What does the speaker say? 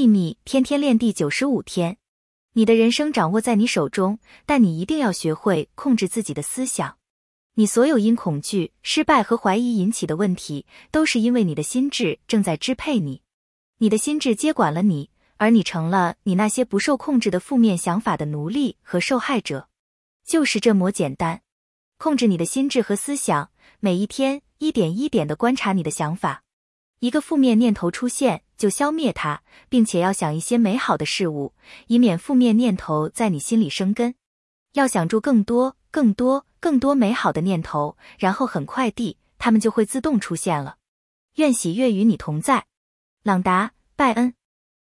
秘密天天练第九十五天，你的人生掌握在你手中，但你一定要学会控制自己的思想。你所有因恐惧、失败和怀疑引起的问题，都是因为你的心智正在支配你，你的心智接管了你，而你成了你那些不受控制的负面想法的奴隶和受害者。就是这么简单，控制你的心智和思想，每一天一点一点的观察你的想法。一个负面念头出现，就消灭它，并且要想一些美好的事物，以免负面念头在你心里生根。要想住更多、更多、更多美好的念头，然后很快地，它们就会自动出现了。愿喜悦与你同在，朗达·拜恩。